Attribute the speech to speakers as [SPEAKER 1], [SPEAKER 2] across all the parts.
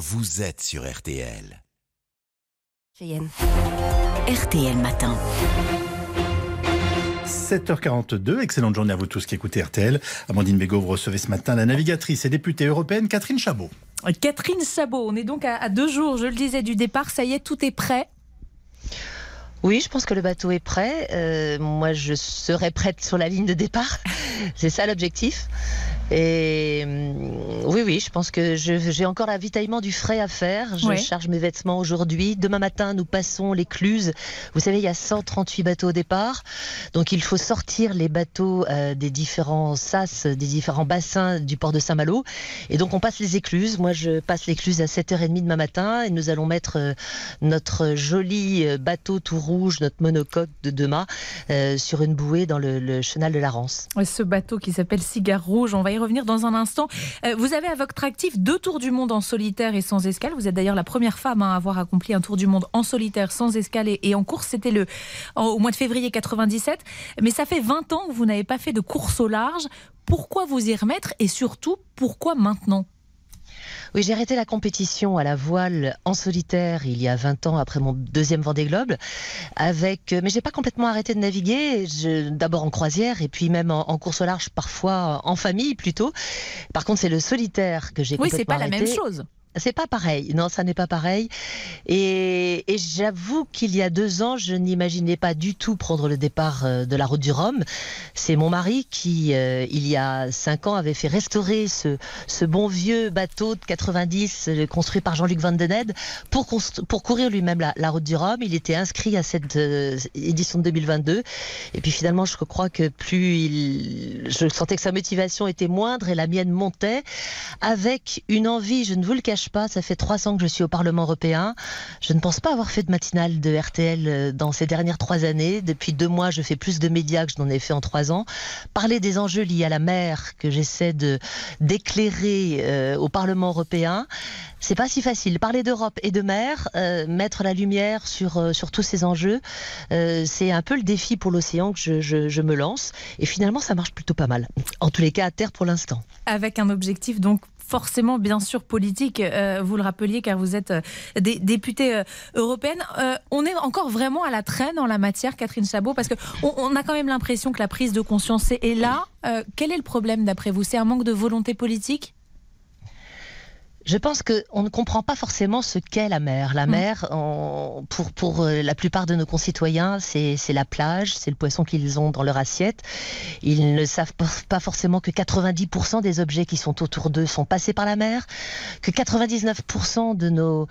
[SPEAKER 1] vous êtes sur RTL.
[SPEAKER 2] RTL Matin.
[SPEAKER 3] 7h42, excellente journée à vous tous qui écoutez RTL. Amandine Bégaud, vous recevez ce matin la navigatrice et députée européenne Catherine Chabot.
[SPEAKER 4] Catherine Chabot, on est donc à, deux jours, je le disais, du départ. Ça y est, tout est prêt?
[SPEAKER 5] Oui, je pense que le bateau est prêt. Euh, moi, je serai prête sur la ligne de départ. C'est ça l'objectif. Et hum, oui, oui, je pense que j'ai encore l'avitaillement du frais à faire. Je charge mes vêtements aujourd'hui. Demain matin, nous passons l'écluse. Vous savez, il y a 138 bateaux au départ. Donc, il faut sortir les bateaux euh, des différents sas, des différents bassins du port de Saint-Malo. Et donc, on passe les écluses. Moi, je passe l'écluse à 7h30 demain matin. Et nous allons mettre euh, notre joli euh, bateau tout rouge, notre monocoque de demain, sur une bouée dans le, chenal de la Rance.
[SPEAKER 4] Ce bateau qui s'appelle Cigare Rouge, on va y revenir dans un instant. Euh, vous avez à votre actif deux tours du monde en solitaire et sans escale. Vous êtes d'ailleurs la première femme à avoir accompli un tour du monde en solitaire, sans escale et, en course. C'était le au mois de février 97. Mais ça fait 20 ans que vous n'avez pas fait de course au large. Pourquoi vous y remettre et surtout pourquoi maintenant?
[SPEAKER 5] Oui, j'ai arrêté la compétition à la voile en solitaire il y a 20 ans après mon deuxième Vendée Globe. Avec, euh, mais j'ai pas complètement arrêté de naviguer. D'abord en croisière et puis même en, course au large, parfois en famille plutôt. Par contre, c'est le solitaire que j'ai
[SPEAKER 4] oui,
[SPEAKER 5] complètement
[SPEAKER 4] arrêté. Oui, c'est pas la même chose.
[SPEAKER 5] C'est pas pareil. Non, ça n'est pas pareil. Et, j'avoue qu'il y a deux ans, je n'imaginais pas du tout prendre le départ euh, de la route du Rhum. C'est mon mari qui, euh, il y a cinq ans, avait fait restaurer ce, bon vieux bateau de 90 euh, construit par Jean-Luc Van Den pour, pour courir lui-même la, route du Rhum. Il était inscrit à cette édition de 2022. Et puis finalement, je crois que plus il, je sentais que sa motivation était moindre et la mienne montait avec une envie, je ne vous le cache pas, ça fait trois ans que je suis au Parlement européen. Je ne pense pas avoir fait de matinale de RTL euh, dans ces dernières trois années. Depuis deux mois, je fais plus de médias que je n'en ai fait en trois ans. Parler des enjeux liés à la mer que j'essaie de d'éclairer euh, au Parlement européen, c'est pas si facile. Parler d'Europe et de mer, euh, mettre la lumière sur sur tous ces enjeux, c'est un peu le défi pour l'océan que je, je me lance. Et finalement, ça marche plutôt pas mal. En tous les cas, à terre pour l'instant.
[SPEAKER 4] Avec un objectif donc forcément, bien sûr, politique. Euh, vous le rappeliez car vous êtes euh, députée euh, européenne. on est encore vraiment à la traîne en la matière, Catherine Chabot, parce qu'on on a quand même l'impression que la prise de conscience est là. quel est le problème d'après vous? C'est un manque de volonté politique?
[SPEAKER 5] Je pense qu'on ne comprend pas forcément ce qu'est la mer. La mm. mer, pour, pour euh, la plupart de nos concitoyens, c'est la plage, c'est le poisson qu'ils ont dans leur assiette. Ils ne savent pas forcément que 90% des objets qui sont autour d'eux sont passés par la mer, que 99% de nos,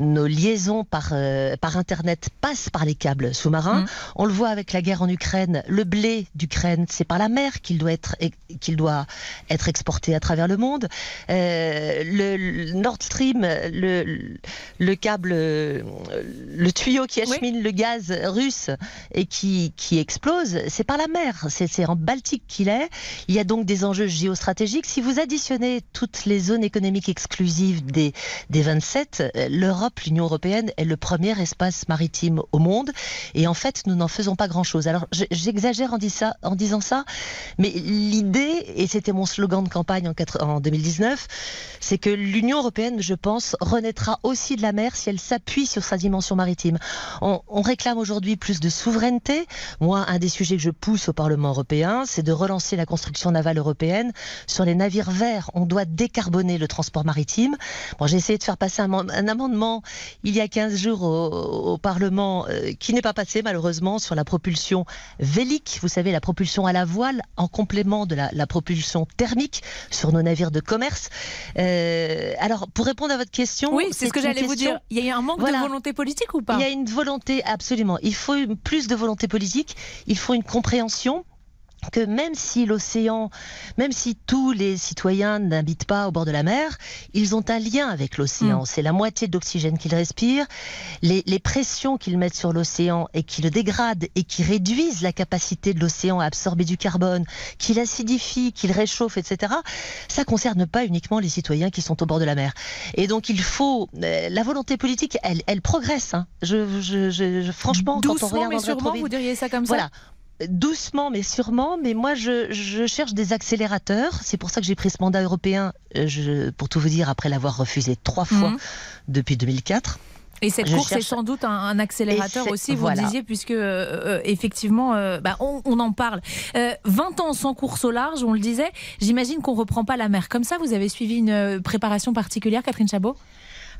[SPEAKER 5] nos liaisons par, euh, par Internet passent par les câbles sous-marins. Mm. On le voit avec la guerre en Ukraine. Le blé d'Ukraine, c'est par la mer qu'il doit être, qu'il doit être exporté à travers le monde. Euh, le, Nord Stream, le, le câble, le tuyau qui achemine le gaz russe et qui, qui explose, c'est par la mer. C'est en Baltique qu'il est. Il y a donc des enjeux géostratégiques. Si vous additionnez toutes les zones économiques exclusives des, des 27, l'Europe, l'Union européenne est le premier espace maritime au monde. Et en fait, nous n'en faisons pas grand-chose. Alors, j'exagère en, en, disant ça, mais l'idée, et c'était mon slogan de campagne en, en 2019, c'est que l'Union européenne, je pense, renaîtra aussi de la mer si elle s'appuie sur sa dimension maritime. On, réclame aujourd'hui plus de souveraineté. Moi, un des sujets que je pousse au Parlement européen, c'est de relancer la construction navale européenne sur les navires verts. On doit décarboner le transport maritime. Bon, j'ai essayé de faire passer un, amendement il y a 15 jours au, Parlement euh, qui n'est pas passé malheureusement sur la propulsion vélique. Vous savez, la propulsion à la voile en complément de la, propulsion thermique sur nos navires de commerce. Euh, euh, alors, pour répondre à votre question,
[SPEAKER 4] oui, c'est ce que j'allais vous dire. Il y a un manque de volonté politique ou pas
[SPEAKER 5] Il y a une volonté, absolument. Il faut plus de volonté politique. Il faut une compréhension que même si l'océan, même si tous les citoyens n'habitent pas au bord de la mer, ils ont un lien avec l'océan. Mm. C'est la moitié d'oxygène qu'ils respirent. Les, pressions qu'ils mettent sur l'océan et qui le dégradent et qui réduisent la capacité de l'océan à absorber du carbone, qui l'acidifient, qui le réchauffent, etc., ça concerne pas uniquement les citoyens qui sont au bord de la mer. Et donc il faut... Euh, la volonté politique, elle, elle progresse. Hein. Je, franchement,
[SPEAKER 4] quand
[SPEAKER 5] on regarde
[SPEAKER 4] mais sûrement, vous diriez ça comme ça
[SPEAKER 5] doucement mais sûrement, mais moi je, je cherche des accélérateurs. C'est pour ça que j'ai pris ce mandat européen, euh, je, pour tout vous dire, après l'avoir refusé trois fois
[SPEAKER 4] Mhm.
[SPEAKER 5] depuis 2004.
[SPEAKER 4] Et cette
[SPEAKER 5] Je
[SPEAKER 4] course
[SPEAKER 5] cherche-
[SPEAKER 4] est sans doute un, un accélérateur aussi, vous
[SPEAKER 5] voilà.
[SPEAKER 4] le disiez, puisque euh, euh, effectivement, euh, bah, on, on en parle. Euh, 20 ans sans course au large, on le disait. J'imagine qu'on reprend pas la mer. Comme ça, vous avez suivi une préparation particulière, Catherine Chabot?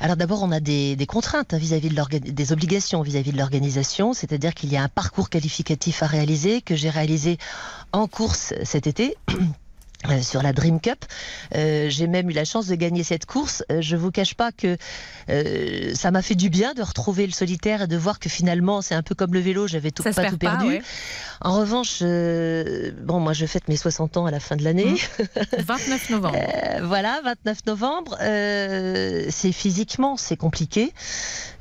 [SPEAKER 5] Alors d'abord, on a des, contraintes hein, vis-à-vis de l'orga- des obligations vis-à-vis de l'organisation, c'est-à-dire qu'il y a un parcours qualificatif à réaliser que j'ai réalisé en course cet été. euh, Sur la Dream Cup, Euh, j'ai même eu la chance de gagner cette course. Euh, je vous cache pas que euh, ça m'a fait du bien de retrouver le solitaire et de voir que finalement c'est un peu comme le vélo, j'avais tout,
[SPEAKER 4] Ça
[SPEAKER 5] pas tout
[SPEAKER 4] pas,
[SPEAKER 5] perdu.
[SPEAKER 4] ouais.
[SPEAKER 5] En revanche, bon moi je fête mes 60 ans à la fin de l'année.
[SPEAKER 4] Mmh. 29 novembre.
[SPEAKER 5] Euh, voilà, 29 novembre. c'est physiquement, c'est compliqué.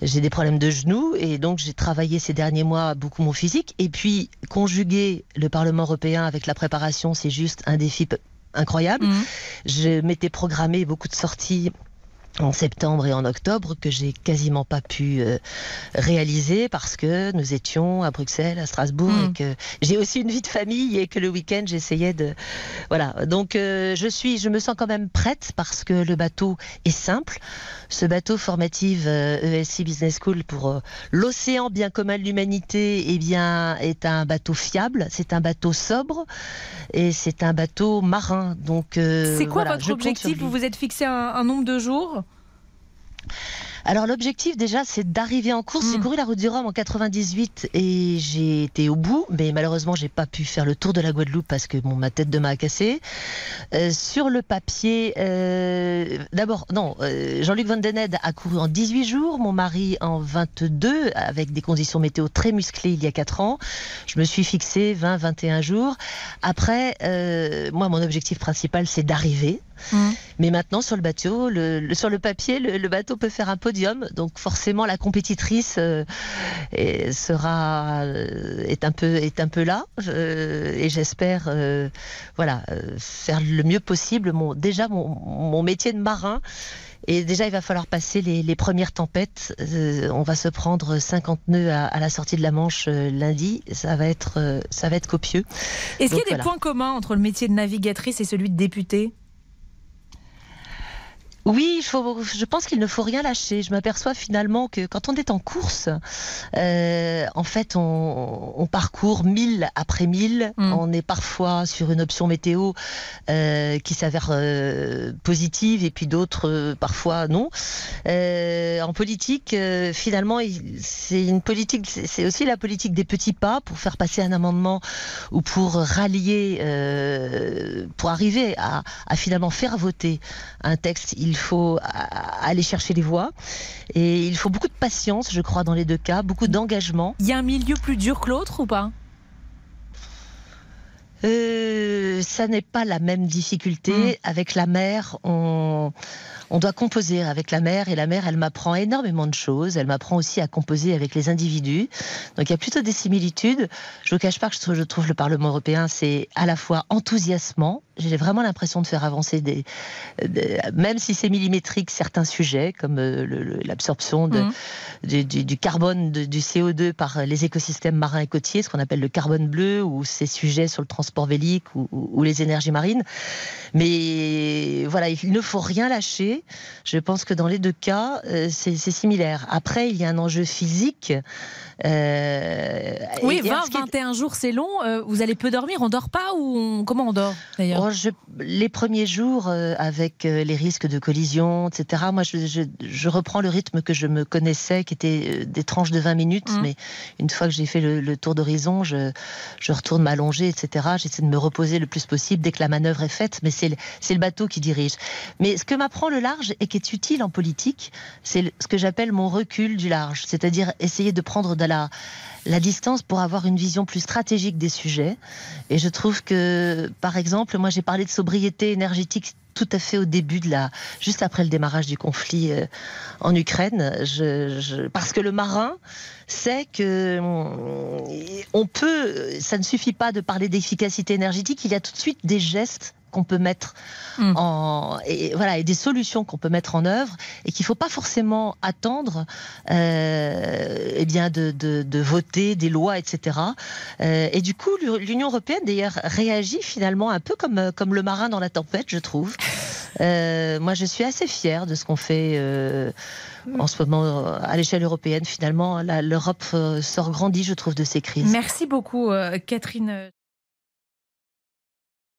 [SPEAKER 5] J'ai des problèmes de genoux et donc j'ai travaillé ces derniers mois beaucoup mon physique. Et puis conjuguer le Parlement européen avec la préparation, c'est juste un défi incroyable.
[SPEAKER 4] Mhm.
[SPEAKER 5] Je m'étais programmé beaucoup de sorties en septembre et en octobre que j'ai quasiment pas pu euh, réaliser parce que nous étions à Bruxelles, à Strasbourg
[SPEAKER 4] Mm.
[SPEAKER 5] et que j'ai aussi une vie de famille et que le week-end j'essayais de voilà. Donc euh, je suis je me sens quand même prête parce que le bateau est simple. Ce bateau formative euh, ESC Business School pour euh, l'océan bien commun de l'humanité eh bien est un bateau fiable c'est un bateau sobre et c'est un bateau marin. Donc euh,
[SPEAKER 4] C'est quoi
[SPEAKER 5] voilà,
[SPEAKER 4] votre objectif? Vous vous êtes fixé un, un nombre de jours?
[SPEAKER 5] Alors l'objectif déjà c'est d'arriver en course. J'ai
[SPEAKER 4] Mm.
[SPEAKER 5] couru la route du Rhum en 98 et j'ai été au bout, mais malheureusement j'ai pas pu faire le tour de la Guadeloupe parce que bon, ma tête de m'a a cassé. Euh, sur le papier, euh, d'abord non, euh, Jean-Luc Van Den Ed a couru en 18 jours, mon mari en 22 avec des conditions météo très musclées il y a 4 ans. Je me suis fixé 20-21 jours. Après, moi mon objectif principal c'est d'arriver.
[SPEAKER 4] Mhm.
[SPEAKER 5] Mais maintenant, sur le bateau, le, le- sur le papier, le, le bateau peut faire un podium. Donc forcément, la compétitrice euh, est, sera euh, est un peu est un peu là. Euh, et j'espère, euh, voilà, euh, faire le mieux possible. Mon déjà mon, mon métier de marin. Et déjà, il va falloir passer les, les premières tempêtes. Euh, on va se prendre 50 nœuds à, à la sortie de la Manche euh, lundi. Ça va être, euh, ça va être copieux.
[SPEAKER 4] Est-ce qu'il y a des points communs entre le métier de navigatrice et celui de députée?
[SPEAKER 5] Oui, faut, je pense qu'il ne faut rien lâcher. Je m'aperçois finalement que quand on est en course, euh, en fait, on, on parcourt mille après mille.
[SPEAKER 4] Mm.
[SPEAKER 5] On est parfois sur une option météo euh, qui s'avère euh, positive et puis d'autres euh, parfois non. Euh, en politique, euh, finalement, c'est une politique, c'est aussi la politique des petits pas pour faire passer un amendement ou pour rallier, euh, pour arriver à, à finalement faire voter un texte. Il faut a- aller chercher les voix et il faut beaucoup de patience, je crois, dans les deux cas, beaucoup d'engagement.
[SPEAKER 4] Il y a un milieu plus dur que l'autre ou pas?
[SPEAKER 5] Euh, ça n'est pas la même difficulté. Avec la mer, on, on doit composer avec la mer et la mer, elle m'apprend énormément de choses. Elle m'apprend aussi à composer avec les individus. Donc il y a plutôt des similitudes. Je ne vous cache pas que je trouve, le Parlement européen, c'est à la fois enthousiasmant. J'ai vraiment l'impression de faire avancer des, des- même si c'est millimétrique, certains sujets comme euh, l'absorption
[SPEAKER 4] Mhm.
[SPEAKER 5] du, du- du carbone, de- du CO2 par les écosystèmes marins et côtiers, ce qu'on appelle le carbone bleu, ou ces sujets sur le transport vélique ou, ou- ou les énergies marines. Mais voilà, il ne faut rien lâcher. Je pense que dans les deux cas, euh, c'est similaire. Après, il y a un enjeu physique. euh,
[SPEAKER 4] Oui,
[SPEAKER 5] et- et alors, ce qui est-
[SPEAKER 4] 20-21 jours, c'est long. Euh, vous allez peu dormir. On dort pas ou on- comment on dort d'ailleurs
[SPEAKER 5] Oh, je- les premiers jours, avec les risques de collision, etc., moi, je, je- je reprends le rythme que je me connaissais, qui était des tranches de 20 minutes.
[SPEAKER 4] Mhm.
[SPEAKER 5] Mais une fois que j'ai fait le, le tour d'horizon, je, je retourne m'allonger, etc. J'essaie de me reposer le plus possible dès que la manœuvre est faite, mais c'est le, le bateau qui dirige. Mais ce que m'apprend le large et qui est utile en politique, c'est ce que j'appelle mon recul du large, c'est-à-dire essayer de prendre de la, la distance pour avoir une vision plus stratégique des sujets. Et je trouve que, par exemple, moi j'ai parlé de sobriété énergétique tout à fait au début de la, juste après le démarrage du conflit euh, en Ukraine, parce que le marin sait que hum, on peut, ça ne suffit pas de parler d'efficacité énergétique, il y a tout de suite des gestes qu'on peut mettre
[SPEAKER 4] Mm.
[SPEAKER 5] en et voilà et des solutions qu'on peut mettre en œuvre et qu'il faut pas forcément attendre euh, eh bien de, de, de voter des lois etc Euh, et du coup l'Union européenne d'ailleurs réagit finalement un peu comme comme le marin dans la tempête je trouve Euh, moi je suis assez fière de ce qu'on fait euh, en ce moment euh, à l'échelle européenne finalement l'Europe euh, sort grandie je trouve de ces crises
[SPEAKER 4] Merci beaucoup, euh, Catherine.